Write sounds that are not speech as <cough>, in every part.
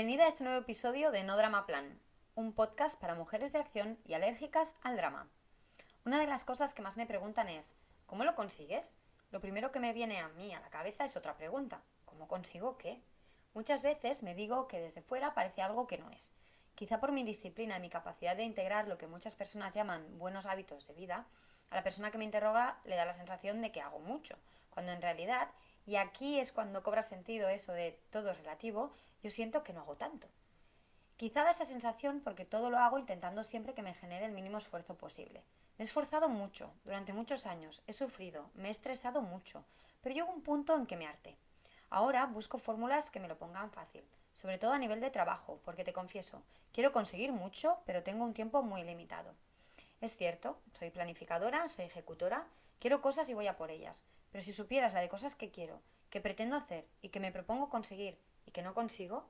Bienvenida a este nuevo episodio de No Drama Plan, un podcast para mujeres de acción y alérgicas al drama. Una de las cosas que más me preguntan es, ¿cómo lo consigues? Lo primero que me viene a mí a la cabeza es otra pregunta, ¿cómo consigo qué? Muchas veces me digo que desde fuera parece algo que no es. Quizá por mi disciplina y mi capacidad de integrar lo que muchas personas llaman buenos hábitos de vida, a la persona que me interroga le da la sensación de que hago mucho, cuando en realidad, y aquí es cuando cobra sentido eso de todo es relativo, yo siento que no hago tanto. Quizá da esa sensación porque todo lo hago intentando siempre que me genere el mínimo esfuerzo posible. Me he esforzado mucho, durante muchos años, he sufrido, me he estresado mucho, pero llegó un punto en que me harté. Ahora busco fórmulas que me lo pongan fácil, sobre todo a nivel de trabajo, porque te confieso, quiero conseguir mucho, pero tengo un tiempo muy limitado. Es cierto, soy planificadora, soy ejecutora, quiero cosas y voy a por ellas, pero si supieras la de cosas que quiero, que pretendo hacer y que me propongo conseguir y que no consigo,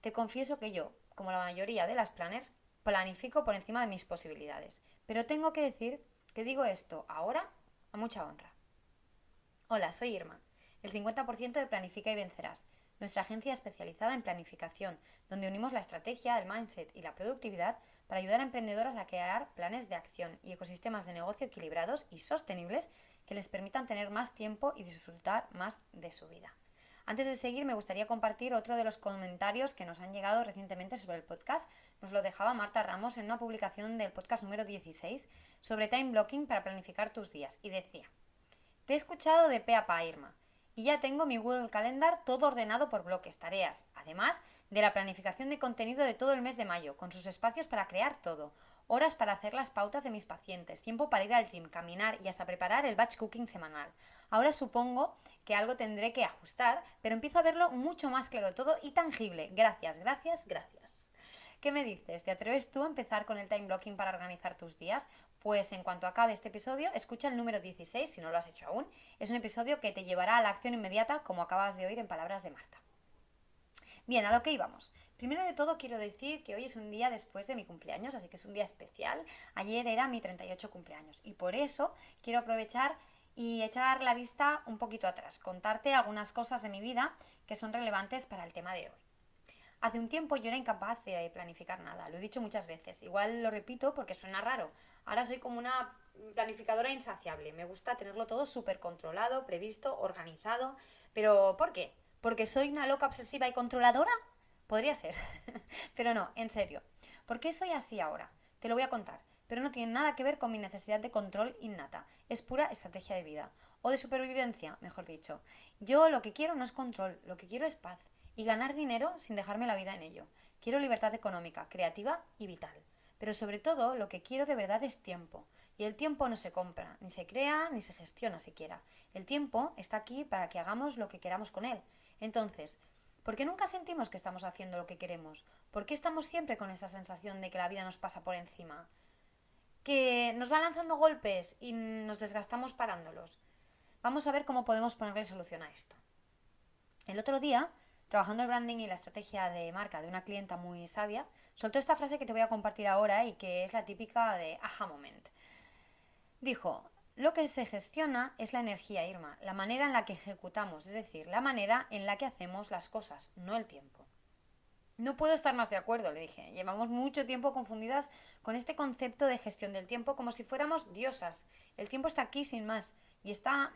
te confieso que yo, como la mayoría de las planners, planifico por encima de mis posibilidades. Pero tengo que decir que digo esto ahora a mucha honra. Hola, soy Irma, el 50% de Planifica y Vencerás, nuestra agencia especializada en planificación, donde unimos la estrategia, el mindset y la productividad para ayudar a emprendedoras a crear planes de acción y ecosistemas de negocio equilibrados y sostenibles que les permitan tener más tiempo y disfrutar más de su vida. Antes de seguir, me gustaría compartir otro de los comentarios que nos han llegado recientemente sobre el podcast. Nos lo dejaba Marta Ramos en una publicación del podcast número 16 sobre time blocking para planificar tus días y decía, te he escuchado de pe a pa, Irma, y ya tengo mi Google Calendar todo ordenado por bloques, tareas, además de la planificación de contenido de todo el mes de mayo, con sus espacios para crear todo, horas para hacer las pautas de mis pacientes, tiempo para ir al gym, caminar y hasta preparar el batch cooking semanal. Ahora supongo que algo tendré que ajustar, pero empiezo a verlo mucho más claro todo y tangible. Gracias, gracias, gracias. ¿Qué me dices? ¿Te atreves tú a empezar con el time blocking para organizar tus días? Pues en cuanto acabe este episodio, escucha el número 16 si no lo has hecho aún. Es un episodio que te llevará a la acción inmediata como acabas de oír en palabras de Marta. Bien, a lo que íbamos. Primero de todo quiero decir que hoy es un día después de mi cumpleaños, así que es un día especial. Ayer era mi 38 cumpleaños y por eso quiero aprovechar y echar la vista un poquito atrás, contarte algunas cosas de mi vida que son relevantes para el tema de hoy. Hace un tiempo yo era incapaz de planificar nada, lo he dicho muchas veces, igual lo repito porque suena raro. Ahora soy como una planificadora insaciable, me gusta tenerlo todo súper controlado, previsto, organizado, pero ¿por qué? ¿Porque soy una loca obsesiva y controladora? Podría ser, <laughs> pero no, en serio. ¿Por qué soy así ahora? Te lo voy a contar, pero no tiene nada que ver con mi necesidad de control innata. Es pura estrategia de vida, o de supervivencia, mejor dicho. Yo lo que quiero no es control, lo que quiero es paz y ganar dinero sin dejarme la vida en ello. Quiero libertad económica, creativa y vital. Pero sobre todo lo que quiero de verdad es tiempo. Y el tiempo no se compra, ni se crea, ni se gestiona siquiera. El tiempo está aquí para que hagamos lo que queramos con él. Entonces, ¿Por qué nunca sentimos que estamos haciendo lo que queremos? ¿Por qué estamos siempre con esa sensación de que la vida nos pasa por encima? Que nos va lanzando golpes y nos desgastamos parándolos. Vamos a ver cómo podemos ponerle solución a esto. El otro día, trabajando el branding y la estrategia de marca de una clienta muy sabia, soltó esta frase que te voy a compartir ahora y que es la típica de aha moment. Dijo, Lo que se gestiona es la energía, Irma, la manera en la que ejecutamos, es decir, la manera en la que hacemos las cosas, no el tiempo. No puedo estar más de acuerdo, le dije. Llevamos mucho tiempo confundidas con este concepto de gestión del tiempo como si fuéramos diosas. El tiempo está aquí sin más y está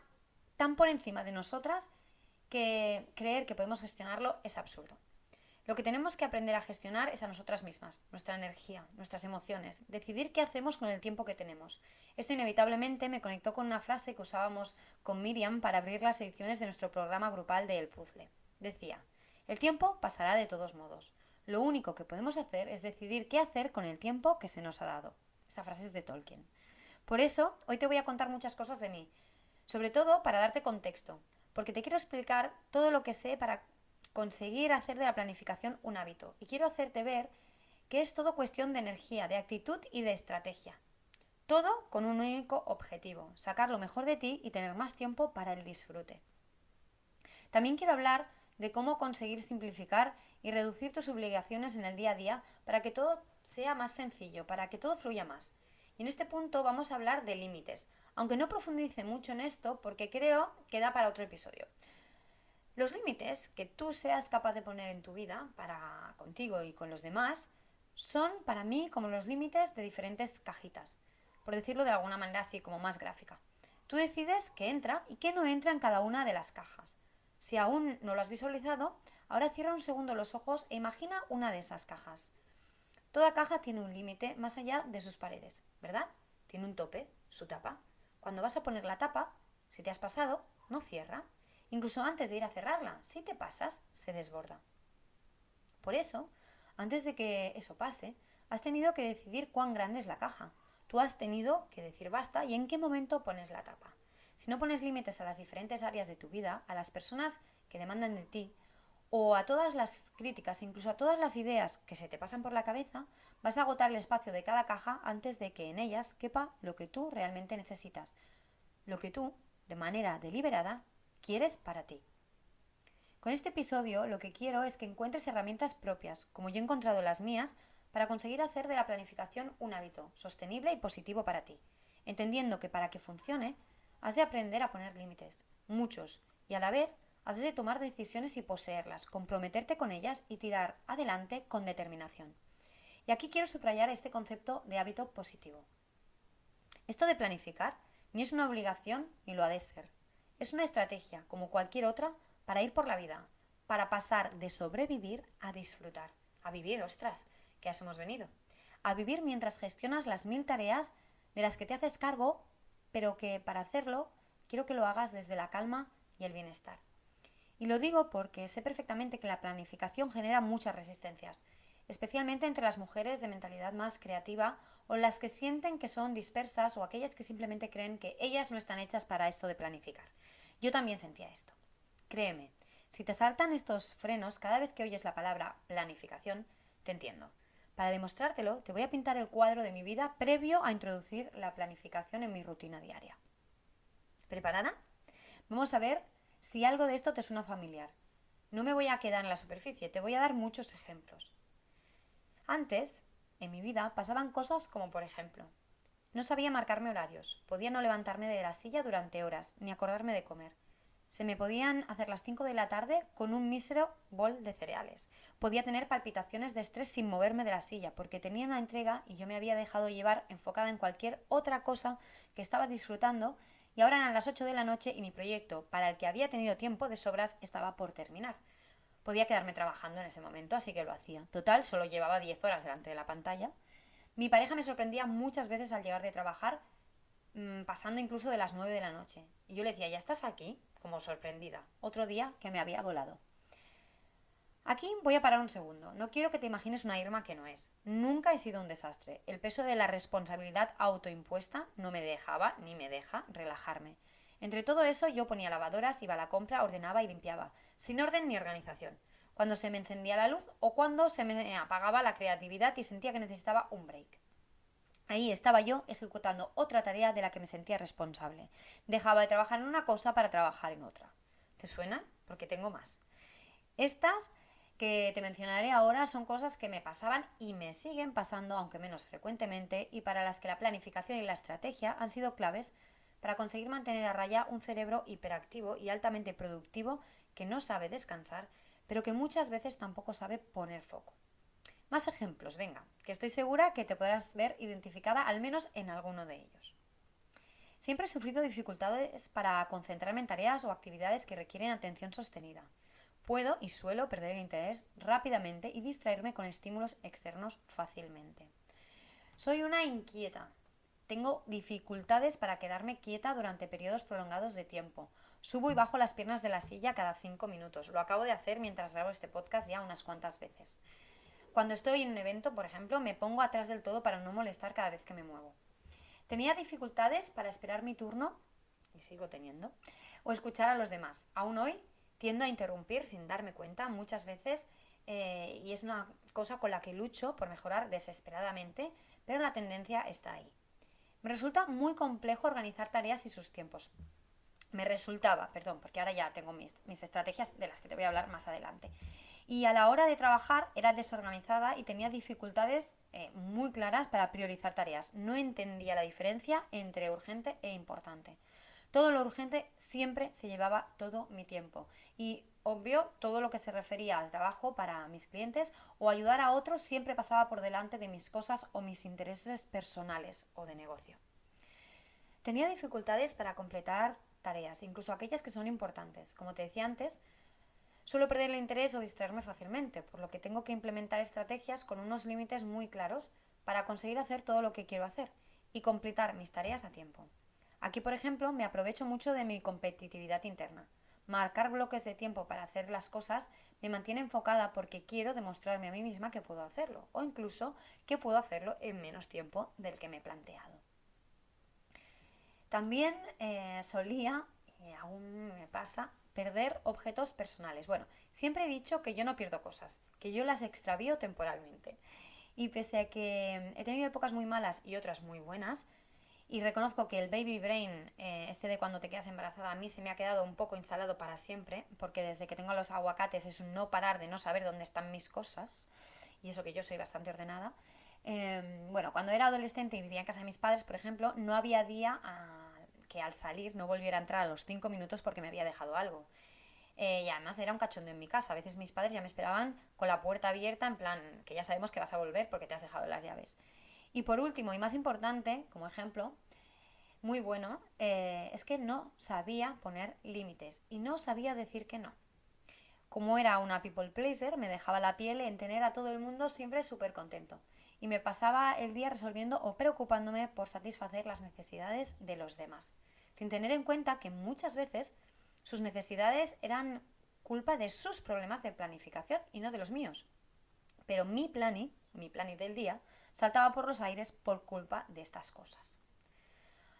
tan por encima de nosotras que creer que podemos gestionarlo es absurdo. Lo que tenemos que aprender a gestionar es a nosotras mismas, nuestra energía, nuestras emociones, decidir qué hacemos con el tiempo que tenemos. Esto inevitablemente me conectó con una frase que usábamos con Miriam para abrir las ediciones de nuestro programa grupal de El Puzzle. Decía, el tiempo pasará de todos modos. Lo único que podemos hacer es decidir qué hacer con el tiempo que se nos ha dado. Esta frase es de Tolkien. Por eso, hoy te voy a contar muchas cosas de mí, sobre todo para darte contexto, porque te quiero explicar todo lo que sé para conseguir hacer de la planificación un hábito. Y quiero hacerte ver que es todo cuestión de energía, de actitud y de estrategia. Todo con un único objetivo, sacar lo mejor de ti y tener más tiempo para el disfrute. También quiero hablar de cómo conseguir simplificar y reducir tus obligaciones en el día a día para que todo sea más sencillo, para que todo fluya más. Y en este punto vamos a hablar de límites, aunque no profundice mucho en esto porque creo que da para otro episodio. Los límites que tú seas capaz de poner en tu vida para contigo y con los demás son para mí como los límites de diferentes cajitas, por decirlo de alguna manera así como más gráfica. Tú decides qué entra y qué no entra en cada una de las cajas. Si aún no lo has visualizado, ahora cierra un segundo los ojos e imagina una de esas cajas. Toda caja tiene un límite más allá de sus paredes, ¿verdad? Tiene un tope, su tapa. Cuando vas a poner la tapa, si te has pasado, no cierra, Incluso antes de ir a cerrarla, si te pasas, se desborda. Por eso, antes de que eso pase, has tenido que decidir cuán grande es la caja. Tú has tenido que decir basta y en qué momento pones la tapa. Si no pones límites a las diferentes áreas de tu vida, a las personas que demandan de ti, o a todas las críticas, incluso a todas las ideas que se te pasan por la cabeza, vas a agotar el espacio de cada caja antes de que en ellas quepa lo que tú realmente necesitas, lo que tú, de manera deliberada, quieres para ti. Con este episodio lo que quiero es que encuentres herramientas propias, como yo he encontrado las mías, para conseguir hacer de la planificación un hábito sostenible y positivo para ti, entendiendo que para que funcione has de aprender a poner límites, muchos, y a la vez has de tomar decisiones y poseerlas, comprometerte con ellas y tirar adelante con determinación. Y aquí quiero subrayar este concepto de hábito positivo. Esto de planificar ni es una obligación ni lo ha de ser. Es una estrategia, como cualquier otra, para ir por la vida, para pasar de sobrevivir a disfrutar, a vivir, ostras, que ya hemos venido, a vivir mientras gestionas las mil tareas de las que te haces cargo, pero que para hacerlo quiero que lo hagas desde la calma y el bienestar. Y lo digo porque sé perfectamente que la planificación genera muchas resistencias, especialmente entre las mujeres de mentalidad más creativa o las que sienten que son dispersas o aquellas que simplemente creen que ellas no están hechas para esto de planificar. Yo también sentía esto. Créeme, si te saltan estos frenos cada vez que oyes la palabra planificación, te entiendo. Para demostrártelo, te voy a pintar el cuadro de mi vida previo a introducir la planificación en mi rutina diaria. ¿Preparada? Vamos a ver si algo de esto te suena familiar. No me voy a quedar en la superficie, te voy a dar muchos ejemplos. Antes, en mi vida, pasaban cosas como por ejemplo, no sabía marcarme horarios, podía no levantarme de la silla durante horas, ni acordarme de comer. Se me podían hacer las 5 de la tarde con un mísero bol de cereales. Podía tener palpitaciones de estrés sin moverme de la silla, porque tenía una entrega y yo me había dejado llevar enfocada en cualquier otra cosa que estaba disfrutando y ahora eran las 8 de la noche y mi proyecto, para el que había tenido tiempo de sobras, estaba por terminar. Podía quedarme trabajando en ese momento, así que lo hacía. Total, solo llevaba 10 horas delante de la pantalla. Mi pareja me sorprendía muchas veces al llegar de trabajar, mm, pasando incluso de las 9 de la noche. Y yo le decía, ¿ya estás aquí? Como sorprendida. Otro día que me había volado. Aquí voy a parar un segundo. No quiero que te imagines una Irma que no es. Nunca he sido un desastre. El peso de la responsabilidad autoimpuesta no me dejaba ni me deja relajarme. Entre todo eso yo ponía lavadoras, iba a la compra, ordenaba y limpiaba, sin orden ni organización. Cuando se me encendía la luz o cuando se me apagaba la creatividad y sentía que necesitaba un break. Ahí estaba yo ejecutando otra tarea de la que me sentía responsable. Dejaba de trabajar en una cosa para trabajar en otra. ¿Te suena? Porque tengo más. Estas que te mencionaré ahora son cosas que me pasaban y me siguen pasando, aunque menos frecuentemente, y para las que la planificación y la estrategia han sido claves para conseguir mantener a raya un cerebro hiperactivo y altamente productivo que no sabe descansar, pero que muchas veces tampoco sabe poner foco. Más ejemplos, venga, que estoy segura que te podrás ver identificada al menos en alguno de ellos. Siempre he sufrido dificultades para concentrarme en tareas o actividades que requieren atención sostenida. Puedo y suelo perder el interés rápidamente y distraerme con estímulos externos fácilmente. Soy una inquieta. Tengo dificultades para quedarme quieta durante periodos prolongados de tiempo. Subo y bajo las piernas de la silla cada cinco minutos. Lo acabo de hacer mientras grabo este podcast ya unas cuantas veces. Cuando estoy en un evento, por ejemplo, me pongo atrás del todo para no molestar cada vez que me muevo. Tenía dificultades para esperar mi turno, y sigo teniendo, o escuchar a los demás. Aún hoy tiendo a interrumpir sin darme cuenta muchas veces eh, y es una cosa con la que lucho por mejorar desesperadamente, pero la tendencia está ahí. Resulta muy complejo organizar tareas y sus tiempos. Me resultaba, perdón, porque ahora ya tengo mis, mis estrategias de las que te voy a hablar más adelante y a la hora de trabajar era desorganizada y tenía dificultades eh, muy claras para priorizar tareas. No entendía la diferencia entre urgente e importante. Todo lo urgente siempre se llevaba todo mi tiempo y obvio todo lo que se refería al trabajo para mis clientes o ayudar a otros siempre pasaba por delante de mis cosas o mis intereses personales o de negocio. Tenía dificultades para completar tareas, incluso aquellas que son importantes. Como te decía antes, Suelo perder el interés o distraerme fácilmente, por lo que tengo que implementar estrategias con unos límites muy claros para conseguir hacer todo lo que quiero hacer y completar mis tareas a tiempo. Aquí, por ejemplo, me aprovecho mucho de mi competitividad interna. Marcar bloques de tiempo para hacer las cosas me mantiene enfocada porque quiero demostrarme a mí misma que puedo hacerlo o incluso que puedo hacerlo en menos tiempo del que me he planteado. También eh, solía, y aún me pasa, perder objetos personales. Bueno, siempre he dicho que yo no pierdo cosas, que yo las extravío temporalmente. Y pese a que he tenido épocas muy malas y otras muy buenas, y reconozco que el baby brain, eh, este de cuando te quedas embarazada, a mí se me ha quedado un poco instalado para siempre, porque desde que tengo los aguacates es un no parar de no saber dónde están mis cosas, y eso que yo soy bastante ordenada. Em, bueno, cuando era adolescente y vivía en casa de mis padres, por ejemplo, no había día que al salir no volviera a entrar a los cinco minutos porque me había dejado algo. Eh, y además era un cachondo en mi casa. A veces mis padres ya me esperaban con la puerta abierta, en plan, que ya sabemos que vas a volver porque te has dejado las llaves. Y por último, y más importante, como ejemplo, muy bueno, eh, es que no sabía poner límites y no sabía decir que no. Como era una people pleaser, me dejaba la piel en tener a todo el mundo siempre súper contento. Y me pasaba el día resolviendo o preocupándome por satisfacer las necesidades de los demás, sin tener en cuenta que muchas veces sus necesidades eran culpa de sus problemas de planificación y no de los míos. Pero mi plani, mi plani del día, saltaba por los aires por culpa de estas cosas.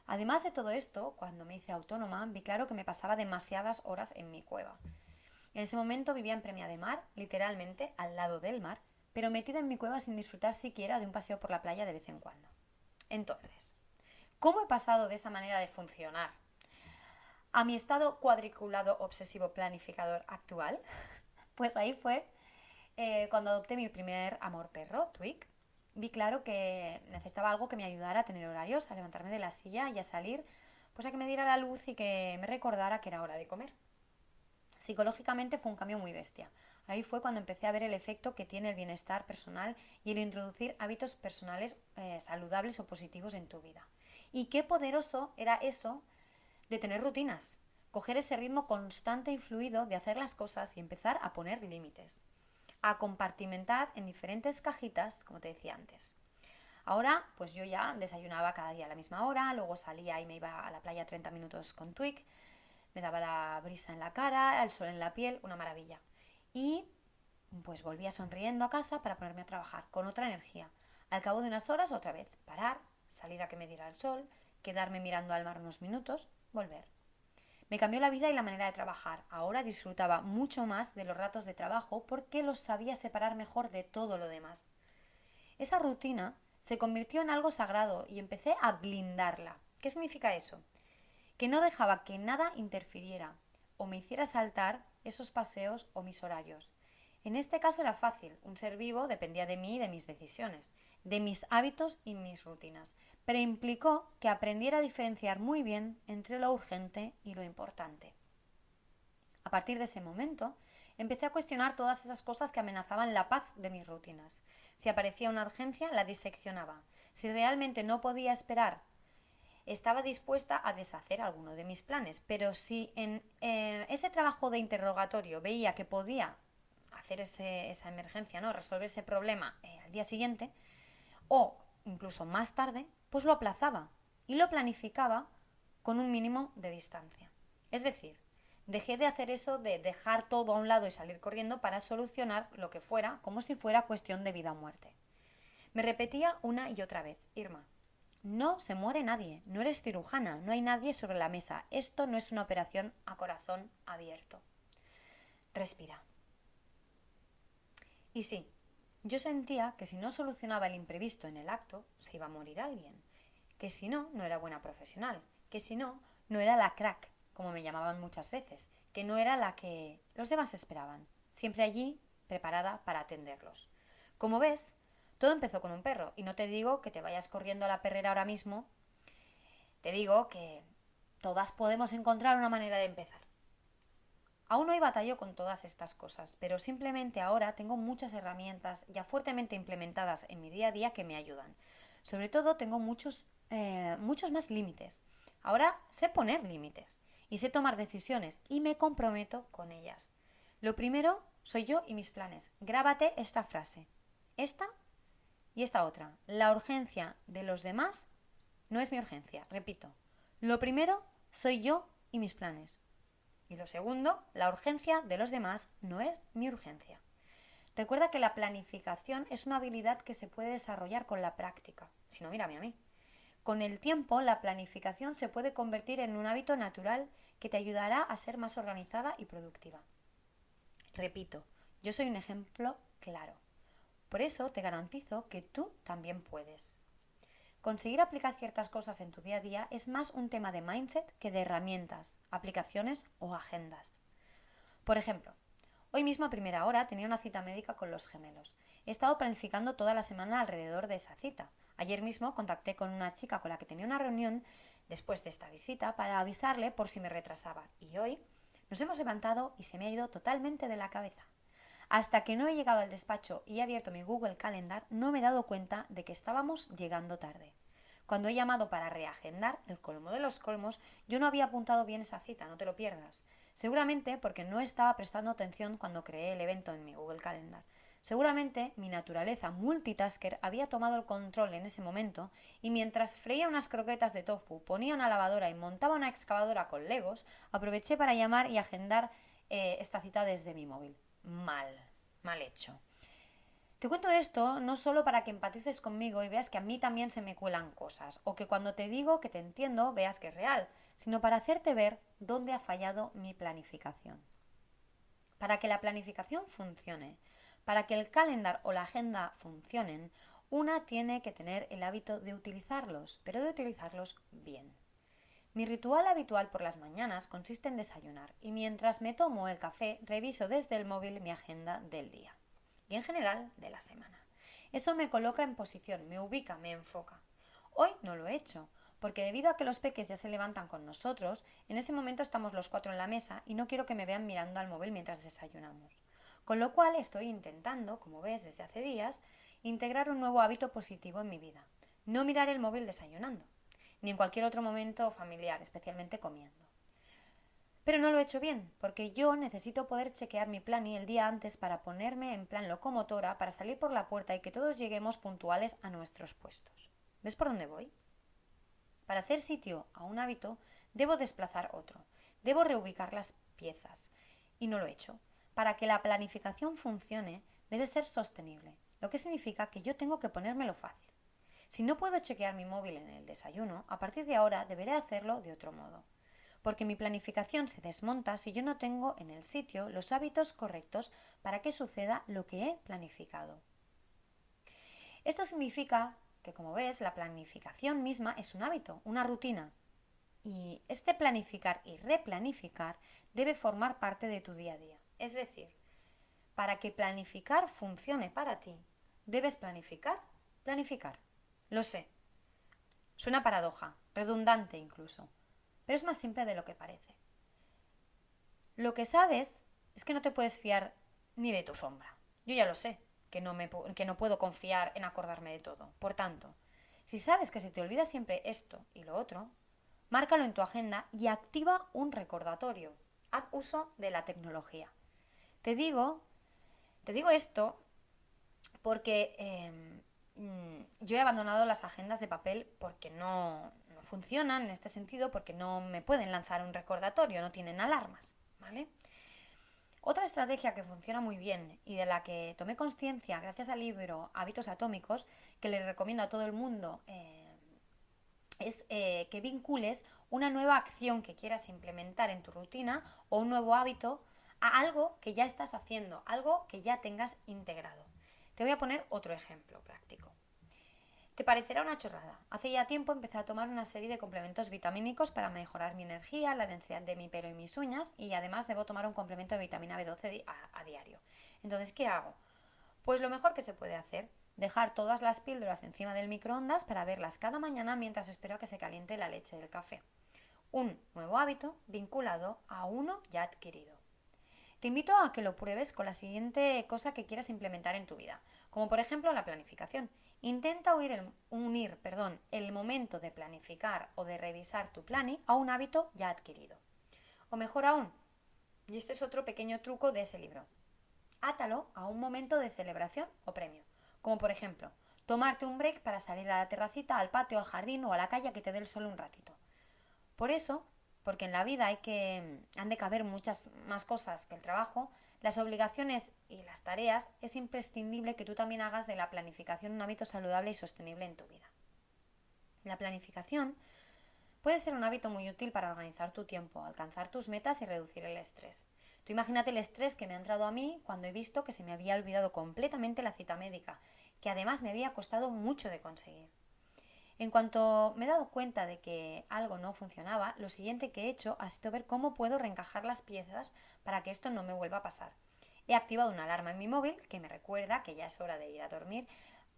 Además de todo esto, cuando me hice autónoma, vi claro que me pasaba demasiadas horas en mi cueva. En ese momento vivía en Premia de Mar, literalmente al lado del mar, pero metida en mi cueva sin disfrutar siquiera de un paseo por la playa de vez en cuando. Entonces, ¿cómo he pasado de esa manera de funcionar a mi estado cuadriculado obsesivo planificador actual? <laughs> Pues ahí fue eh, cuando adopté mi primer amor perro, Twig. Vi claro que necesitaba algo que me ayudara a tener horarios, a levantarme de la silla y a salir, pues a que me diera la luz y que me recordara que era hora de comer. Psicológicamente fue un cambio muy bestia. Ahí fue cuando empecé a ver el efecto que tiene el bienestar personal y el introducir hábitos personales eh, saludables o positivos en tu vida. Y qué poderoso era eso de tener rutinas, coger ese ritmo constante y fluido de hacer las cosas y empezar a poner límites, a compartimentar en diferentes cajitas, como te decía antes. Ahora, pues yo ya desayunaba cada día a la misma hora, luego salía y me iba a la playa 30 minutos con Twig, me daba la brisa en la cara, el sol en la piel, una maravilla. Y pues volvía sonriendo a casa para ponerme a trabajar con otra energía. Al cabo de unas horas, otra vez, parar, salir a que me diera el sol, quedarme mirando al mar unos minutos, volver. Me cambió la vida y la manera de trabajar. Ahora disfrutaba mucho más de los ratos de trabajo porque los sabía separar mejor de todo lo demás. Esa rutina se convirtió en algo sagrado y empecé a blindarla. ¿Qué significa eso? que no dejaba que nada interfiriera o me hiciera saltar esos paseos o mis horarios. En este caso era fácil, un ser vivo dependía de mí y de mis decisiones, de mis hábitos y mis rutinas, pero implicó que aprendiera a diferenciar muy bien entre lo urgente y lo importante. A partir de ese momento, empecé a cuestionar todas esas cosas que amenazaban la paz de mis rutinas. Si aparecía una urgencia, la diseccionaba. Si realmente no podía esperar, estaba dispuesta a deshacer alguno de mis planes. Pero si en eh, ese trabajo de interrogatorio veía que podía hacer esa emergencia, ¿no? resolver ese problema eh, al día siguiente, o incluso más tarde, pues lo aplazaba y lo planificaba con un mínimo de distancia. Es decir, dejé de hacer eso de dejar todo a un lado y salir corriendo para solucionar lo que fuera, como si fuera cuestión de vida o muerte. Me repetía una y otra vez, Irma, no se muere nadie, no eres cirujana, no hay nadie sobre la mesa, esto no es una operación a corazón abierto. Respira. Y sí, yo sentía que si no solucionaba el imprevisto en el acto, se iba a morir alguien, que si no, no era buena profesional, que si no, no era la crack, como me llamaban muchas veces, que no era la que los demás esperaban, siempre allí preparada para atenderlos. Como ves, todo empezó con un perro, y no te digo que te vayas corriendo a la perrera ahora mismo, te digo que todas podemos encontrar una manera de empezar. Aún hoy batallo con todas estas cosas, pero simplemente ahora tengo muchas herramientas ya fuertemente implementadas en mi día a día que me ayudan. Sobre todo tengo muchos, eh, muchos más límites. Ahora sé poner límites y sé tomar decisiones y me comprometo con ellas. Lo primero soy yo y mis planes. Grábate esta frase. Esta y esta otra. La urgencia de los demás no es mi urgencia. Repito. Lo primero soy yo y mis planes. Y lo segundo, la urgencia de los demás no es mi urgencia. Recuerda que la planificación es una habilidad que se puede desarrollar con la práctica. Si no, mírame a mí. Con el tiempo, la planificación se puede convertir en un hábito natural que te ayudará a ser más organizada y productiva. Repito, yo soy un ejemplo claro. Por eso te garantizo que tú también puedes. Conseguir aplicar ciertas cosas en tu día a día es más un tema de mindset que de herramientas, aplicaciones o agendas. Por ejemplo, hoy mismo a primera hora tenía una cita médica con los gemelos. He estado planificando toda la semana alrededor de esa cita, Ayer mismo contacté con una chica con la que tenía una reunión después de esta visita para avisarle por si me retrasaba. Y hoy nos hemos levantado y se me ha ido totalmente de la cabeza. Hasta que no he llegado al despacho y he abierto mi Google Calendar, no me he dado cuenta de que estábamos llegando tarde. Cuando he llamado para reagendar, el colmo de los colmos, yo no había apuntado bien esa cita, no te lo pierdas. Seguramente porque no estaba prestando atención cuando creé el evento en mi Google Calendar. Seguramente mi naturaleza multitasker había tomado el control en ese momento y mientras freía unas croquetas de tofu, ponía una lavadora y montaba una excavadora con legos, aproveché para llamar y agendar eh, esta cita desde mi móvil. Mal, mal hecho. Te cuento esto no solo para que empatices conmigo y veas que a mí también se me cuelan cosas, o que cuando te digo que te entiendo veas que es real, sino para hacerte ver dónde ha fallado mi planificación. Para que la planificación funcione, para que el calendar o la agenda funcionen, una tiene que tener el hábito de utilizarlos, pero de utilizarlos bien. Mi ritual habitual por las mañanas consiste en desayunar y mientras me tomo el café reviso desde el móvil mi agenda del día y en general de la semana. Eso me coloca en posición, me ubica, me enfoca. Hoy no lo he hecho, porque debido a que los peques ya se levantan con nosotros, en ese momento estamos los cuatro en la mesa y no quiero que me vean mirando al móvil mientras desayunamos. Con lo cual estoy intentando, como ves desde hace días, integrar un nuevo hábito positivo en mi vida. No mirar el móvil desayunando, ni en cualquier otro momento familiar, especialmente comiendo. Pero no lo he hecho bien, porque yo necesito poder chequear mi plan y el día antes para ponerme en plan locomotora para salir por la puerta y que todos lleguemos puntuales a nuestros puestos. ¿Ves por dónde voy? Para hacer sitio a un hábito, debo desplazar otro, debo reubicar las piezas. Y no lo he hecho para que la planificación funcione, debe ser sostenible, lo que significa que yo tengo que ponérmelo fácil. Si no puedo chequear mi móvil en el desayuno, a partir de ahora deberé hacerlo de otro modo, porque mi planificación se desmonta si yo no tengo en el sitio los hábitos correctos para que suceda lo que he planificado. Esto significa que, como ves, la planificación misma es un hábito, una rutina. Y este planificar y replanificar debe formar parte de tu día a día. Es decir, para que planificar funcione para ti, debes planificar, planificar. Lo sé. Suena paradoja, redundante incluso, pero es más simple de lo que parece. Lo que sabes es que no te puedes fiar ni de tu sombra. Yo ya lo sé, que no, me, que no puedo confiar en acordarme de todo. Por tanto, si sabes que se te olvida siempre esto y lo otro, márcalo en tu agenda y activa un recordatorio. Haz uso de la tecnología. Te digo, te digo esto porque em, mm, yo he abandonado las agendas de papel porque no, funcionan en este sentido, porque no me pueden lanzar un recordatorio, no tienen alarmas, ¿vale? Otra estrategia que funciona muy bien y de la que tomé conciencia gracias al libro Hábitos Atómicos, que le recomiendo a todo el mundo, eh, es eh, que vincules una nueva acción que quieras implementar en tu rutina o un nuevo hábito a algo que ya estás haciendo, algo que ya tengas integrado. Te voy a poner otro ejemplo práctico. Te parecerá una chorrada. Hace ya tiempo empecé a tomar una serie de complementos vitamínicos para mejorar mi energía, la densidad de mi pelo y mis uñas y además debo tomar un complemento de vitamina B12 a, a diario. Entonces, ¿qué hago? Pues lo mejor que se puede hacer, dejar todas las píldoras encima del microondas para verlas cada mañana mientras espero a que se caliente la leche del café. Un nuevo hábito vinculado a uno ya adquirido. Te invito a que lo pruebes con la siguiente cosa que quieras implementar en tu vida, como por ejemplo la planificación. Intenta unir perdón, el momento de planificar o de revisar tu planning a un hábito ya adquirido. O mejor aún, y este es otro pequeño truco de ese libro, átalo a un momento de celebración o premio, como por ejemplo, tomarte un break para salir a la terracita, al patio, al jardín o a la calle que te dé el sol un ratito. Por eso, porque en la vida hay que han de caber muchas más cosas que el trabajo, las obligaciones y las tareas, es imprescindible que tú también hagas de la planificación un hábito saludable y sostenible en tu vida. La planificación puede ser un hábito muy útil para organizar tu tiempo, alcanzar tus metas y reducir el estrés. Tú imagínate el estrés que me ha entrado a mí cuando he visto que se me había olvidado completamente la cita médica, que además me había costado mucho de conseguir. En cuanto me he dado cuenta de que algo no funcionaba, lo siguiente que he hecho ha sido ver cómo puedo reencajar las piezas para que esto no me vuelva a pasar. He activado una alarma en mi móvil que me recuerda que ya es hora de ir a dormir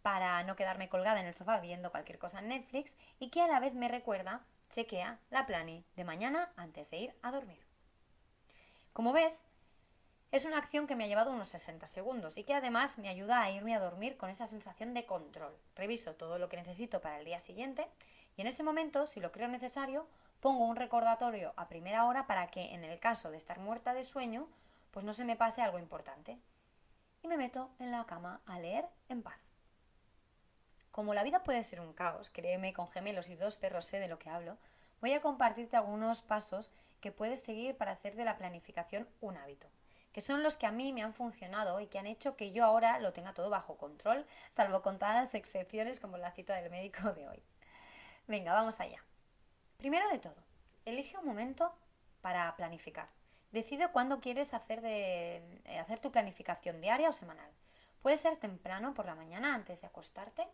para no quedarme colgada en el sofá viendo cualquier cosa en Netflix y que a la vez me recuerda, chequea la plani de mañana antes de ir a dormir. Como ves, es una acción que me ha llevado unos 60 segundos y que además me ayuda a irme a dormir con esa sensación de control. Reviso todo lo que necesito para el día siguiente y en ese momento, si lo creo necesario, pongo un recordatorio a primera hora para que en el caso de estar muerta de sueño, pues no se me pase algo importante. Y me meto en la cama a leer en paz. Como la vida puede ser un caos, créeme, con gemelos y dos perros sé de lo que hablo, voy a compartirte algunos pasos que puedes seguir para hacer de la planificación un hábito que son los que a mí me han funcionado y que han hecho que yo ahora lo tenga todo bajo control, salvo contadas excepciones como la cita del médico de hoy. Venga, vamos allá. Primero de todo, elige un momento para planificar. Decide cuándo quieres hacer, de, eh, hacer tu planificación diaria o semanal. Puede ser temprano por la mañana antes de acostarte,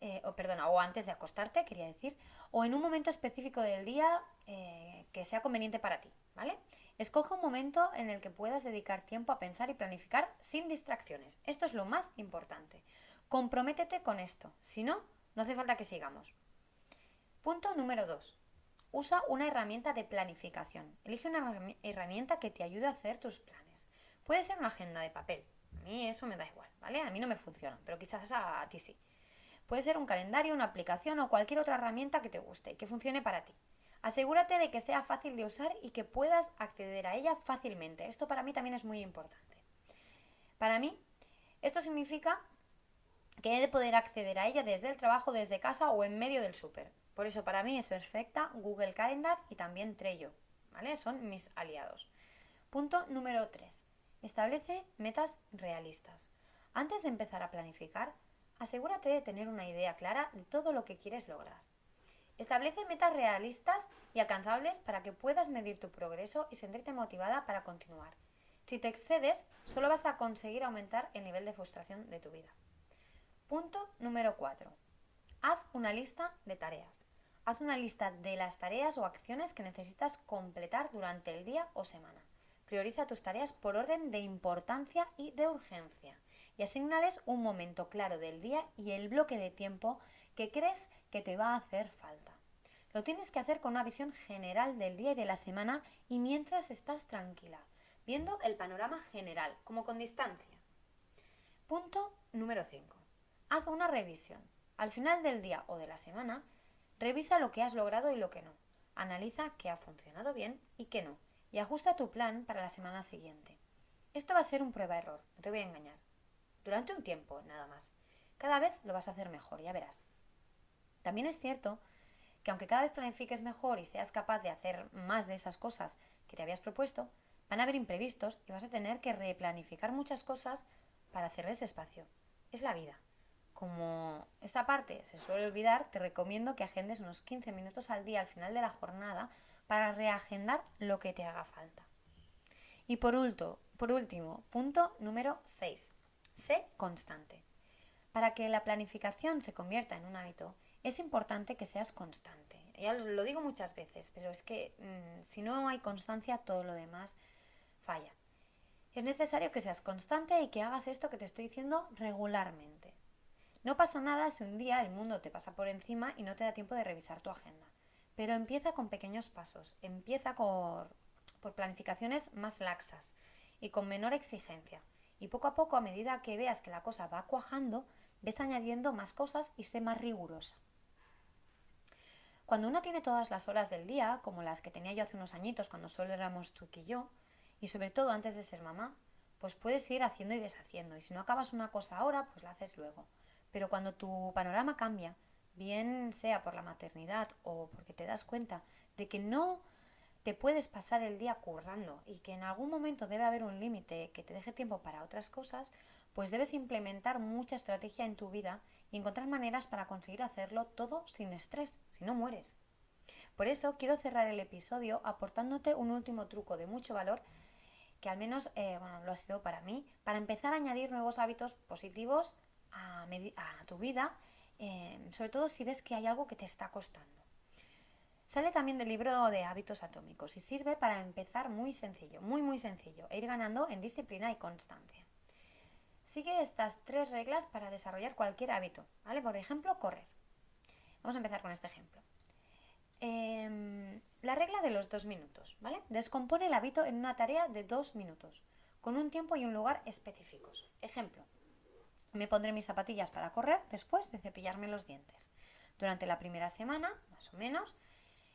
eh, o perdona, o antes de acostarte, quería decir, o en un momento específico del día eh, que sea conveniente para ti, ¿vale? Escoge un momento en el que puedas dedicar tiempo a pensar y planificar sin distracciones. Esto es lo más importante. Comprométete con esto. Si no, no hace falta que sigamos. Punto número 2. Usa una herramienta de planificación. Elige una herramienta que te ayude a hacer tus planes. Puede ser una agenda de papel. A mí eso me da igual, ¿vale? A mí no me funciona, pero quizás a, a ti sí. Puede ser un calendario, una aplicación o cualquier otra herramienta que te guste y que funcione para ti. Asegúrate de que sea fácil de usar y que puedas acceder a ella fácilmente. Esto para mí también es muy importante. Para mí, esto significa que he de poder acceder a ella desde el trabajo, desde casa o en medio del súper. Por eso para mí es perfecta Google Calendar y también Trello. ¿vale? Son mis aliados. Punto número 3. Establece metas realistas. Antes de empezar a planificar, asegúrate de tener una idea clara de todo lo que quieres lograr. Establece metas realistas y alcanzables para que puedas medir tu progreso y sentirte motivada para continuar. Si te excedes, solo vas a conseguir aumentar el nivel de frustración de tu vida. Punto número 4. Haz una lista de tareas. Haz una lista de las tareas o acciones que necesitas completar durante el día o semana. prioriza tus tareas por orden de importancia y de urgencia y asignales un momento claro del día y el bloque de tiempo que crees que te va a hacer falta. Lo tienes que hacer con una visión general del día y de la semana y mientras estás tranquila, viendo el panorama general, como con distancia. Punto número 5. Haz una revisión. Al final del día o de la semana, revisa lo que has logrado y lo que no. Analiza qué ha funcionado bien y qué no. Y ajusta tu plan para la semana siguiente. Esto va a ser un prueba-error, no te voy a engañar durante un tiempo nada más. Cada vez lo vas a hacer mejor, ya verás. También es cierto que aunque cada vez planifiques mejor y seas capaz de hacer más de esas cosas que te habías propuesto, van a haber imprevistos y vas a tener que replanificar muchas cosas para hacerles espacio. Es la vida. Como esta parte se suele olvidar, te recomiendo que agendes unos 15 minutos al día al final de la jornada para reagendar lo que te haga falta. Y por, por último, punto número 6. Sé constante. Para que la planificación se convierta en un hábito, es importante que seas constante. Ya lo digo muchas veces, pero es que mm, si no hay constancia, todo lo demás falla. Es necesario que seas constante y que hagas esto que te estoy diciendo regularmente. No pasa nada si un día el mundo te pasa por encima y no te da tiempo de revisar tu agenda. Pero empieza con pequeños pasos, empieza por planificaciones más laxas y con menor exigencia. Y poco a poco, a medida que veas que la cosa va cuajando, ves añadiendo más cosas y sé más rigurosa. Cuando una tiene todas las horas del día, como las que tenía yo hace unos añitos cuando solo éramos tú y yo, y sobre todo antes de ser mamá, pues puedes ir haciendo y deshaciendo. Y si no acabas una cosa ahora, pues la haces luego. Pero cuando tu panorama cambia, bien sea por la maternidad o porque te das cuenta de que no te puedes pasar el día currando y que en algún momento debe haber un límite que te deje tiempo para otras cosas, pues debes implementar mucha estrategia en tu vida y encontrar maneras para conseguir hacerlo todo sin estrés, si no mueres. Por eso quiero cerrar el episodio aportándote un último truco de mucho valor que al menos eh, bueno, lo ha sido para mí, para empezar a añadir nuevos hábitos positivos a, tu vida, eh, sobre todo si ves que hay algo que te está costando. Sale también del libro de hábitos atómicos y sirve para empezar muy sencillo, muy muy sencillo, e ir ganando en disciplina y constancia. Sigue estas tres reglas para desarrollar cualquier hábito, ¿vale? Por ejemplo, correr. Vamos a empezar con este ejemplo. Em, la regla de los dos minutos, ¿vale? Descompone el hábito en una tarea de dos minutos, con un tiempo y un lugar específicos. Ejemplo, me pondré mis zapatillas para correr después de cepillarme los dientes. Durante la primera semana, más o menos,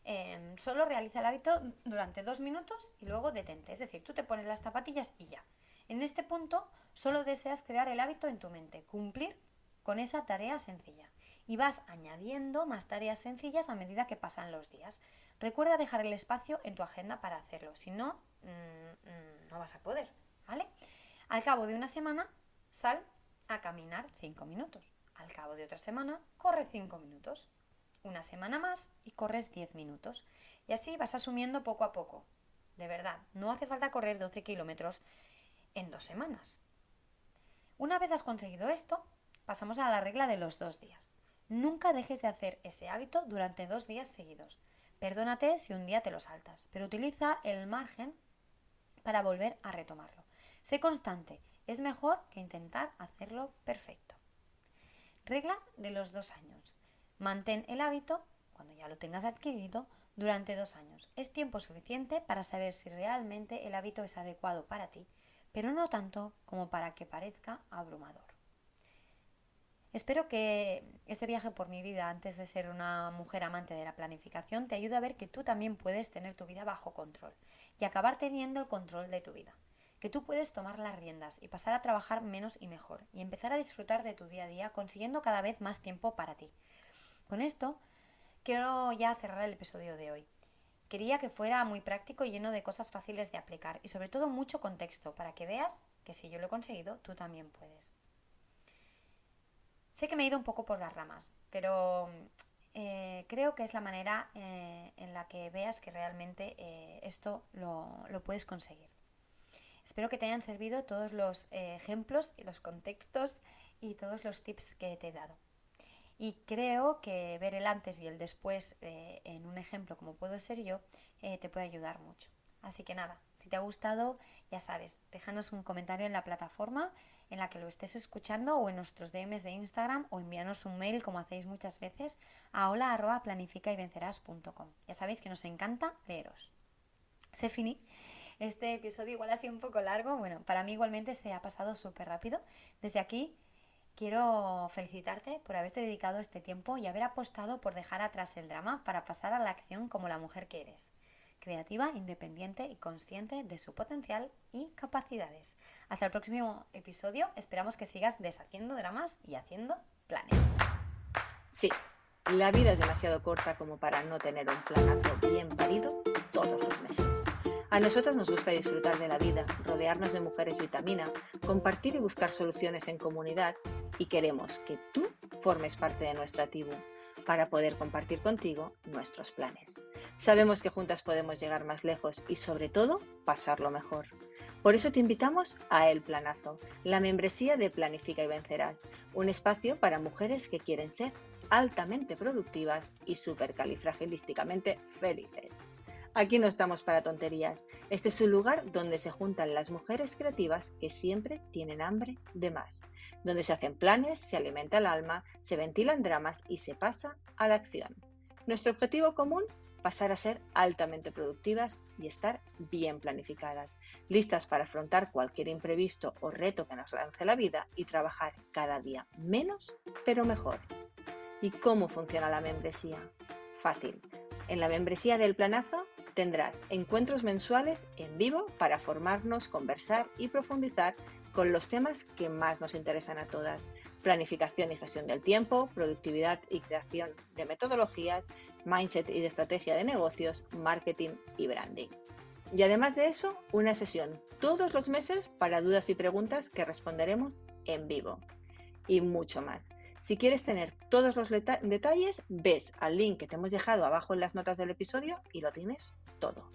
Em, solo realiza el hábito durante dos minutos y luego detente. Es decir, tú te pones las zapatillas y ya. En este punto solo deseas crear el hábito en tu mente, cumplir con esa tarea sencilla. Y vas añadiendo más tareas sencillas a medida que pasan los días. Recuerda dejar el espacio en tu agenda para hacerlo, si no, mm, mm, no vas a poder. ¿vale? Al cabo de una semana, sal a caminar cinco minutos. Al cabo de otra semana, corre cinco minutos una semana más y corres 10 minutos. Y así vas asumiendo poco a poco. De verdad, no hace falta correr 12 kilómetros en dos semanas. Una vez has conseguido esto, pasamos a la regla de los dos días. Nunca dejes de hacer ese hábito durante dos días seguidos. Perdónate si un día te lo saltas, pero utiliza el margen para volver a retomarlo. Sé constante, es mejor que intentar hacerlo perfecto. Regla de los dos años. Mantén el hábito, cuando ya lo tengas adquirido, durante dos años. Es tiempo suficiente para saber si realmente el hábito es adecuado para ti, pero no tanto como para que parezca abrumador. Espero que este viaje por mi vida antes de ser una mujer amante de la planificación te ayude a ver que tú también puedes tener tu vida bajo control y acabar teniendo el control de tu vida. Que tú puedes tomar las riendas y pasar a trabajar menos y mejor y empezar a disfrutar de tu día a día consiguiendo cada vez más tiempo para ti con esto quiero ya cerrar el episodio de hoy. Quería que fuera muy práctico y lleno de cosas fáciles de aplicar y sobre todo mucho contexto para que veas que si yo lo he conseguido, tú también puedes. Sé que me he ido un poco por las ramas, pero eh, creo que es la manera eh, en la que veas que realmente eh, esto lo, lo, puedes conseguir. Espero que te hayan servido todos los ejemplos y los contextos y todos los tips que te he dado. Y creo que ver el antes y el después eh, en un ejemplo como puedo ser yo eh, te puede ayudar mucho. Así que nada, si te ha gustado, ya sabes, déjanos un comentario en la plataforma en la que lo estés escuchando o en nuestros DMs de Instagram o envíanos un mail como hacéis muchas veces a hola Ya sabéis que nos encanta leeros. Se finí. Este episodio igual ha sido un poco largo. Bueno, para mí igualmente se ha pasado súper rápido. Desde aquí quiero felicitarte por haberte dedicado este tiempo y haber apostado por dejar atrás el drama para pasar a la acción como la mujer que eres creativa, independiente y consciente de su potencial y capacidades. Hasta el próximo episodio, esperamos que sigas deshaciendo dramas y haciendo planes. Sí, la vida es demasiado corta como para no tener un planazo bien parido todos los meses. A nosotros nos gusta disfrutar de la vida, rodearnos de mujeres vitamina, compartir y buscar soluciones en comunidad y queremos que tú formes parte de nuestra tribu para poder compartir contigo nuestros planes. Sabemos que juntas podemos llegar más lejos y sobre todo pasarlo mejor. Por eso te invitamos a El Planazo, la membresía de Planifica y Vencerás, un espacio para mujeres que quieren ser altamente productivas y supercalifragilísticamente felices. Aquí no estamos para tonterías. Este es un lugar donde se juntan las mujeres creativas que siempre tienen hambre de más, donde se hacen planes, se alimenta el alma, se ventilan dramas y se pasa a la acción. Nuestro objetivo común pasar a ser altamente productivas y estar bien planificadas, listas para afrontar cualquier imprevisto o reto que nos lance la vida y trabajar cada día menos pero mejor. ¿Y cómo funciona la membresía? Fácil. En la membresía del planazo tendrás encuentros mensuales en vivo para formarnos, conversar y profundizar con los temas que más nos interesan a todas. Planificación y gestión del tiempo, productividad y creación de metodologías, mindset y estrategia de negocios, marketing y branding. Y además de eso, una sesión todos los meses para dudas y preguntas que responderemos en vivo. Y mucho más. Si quieres tener todos los detalles, ves al link que te hemos dejado abajo en las notas del episodio y lo tienes todo.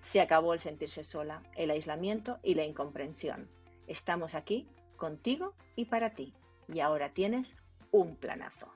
Se acabó el sentirse sola, el aislamiento y la incomprensión. Estamos aquí contigo y para ti. Y ahora tienes un planazo.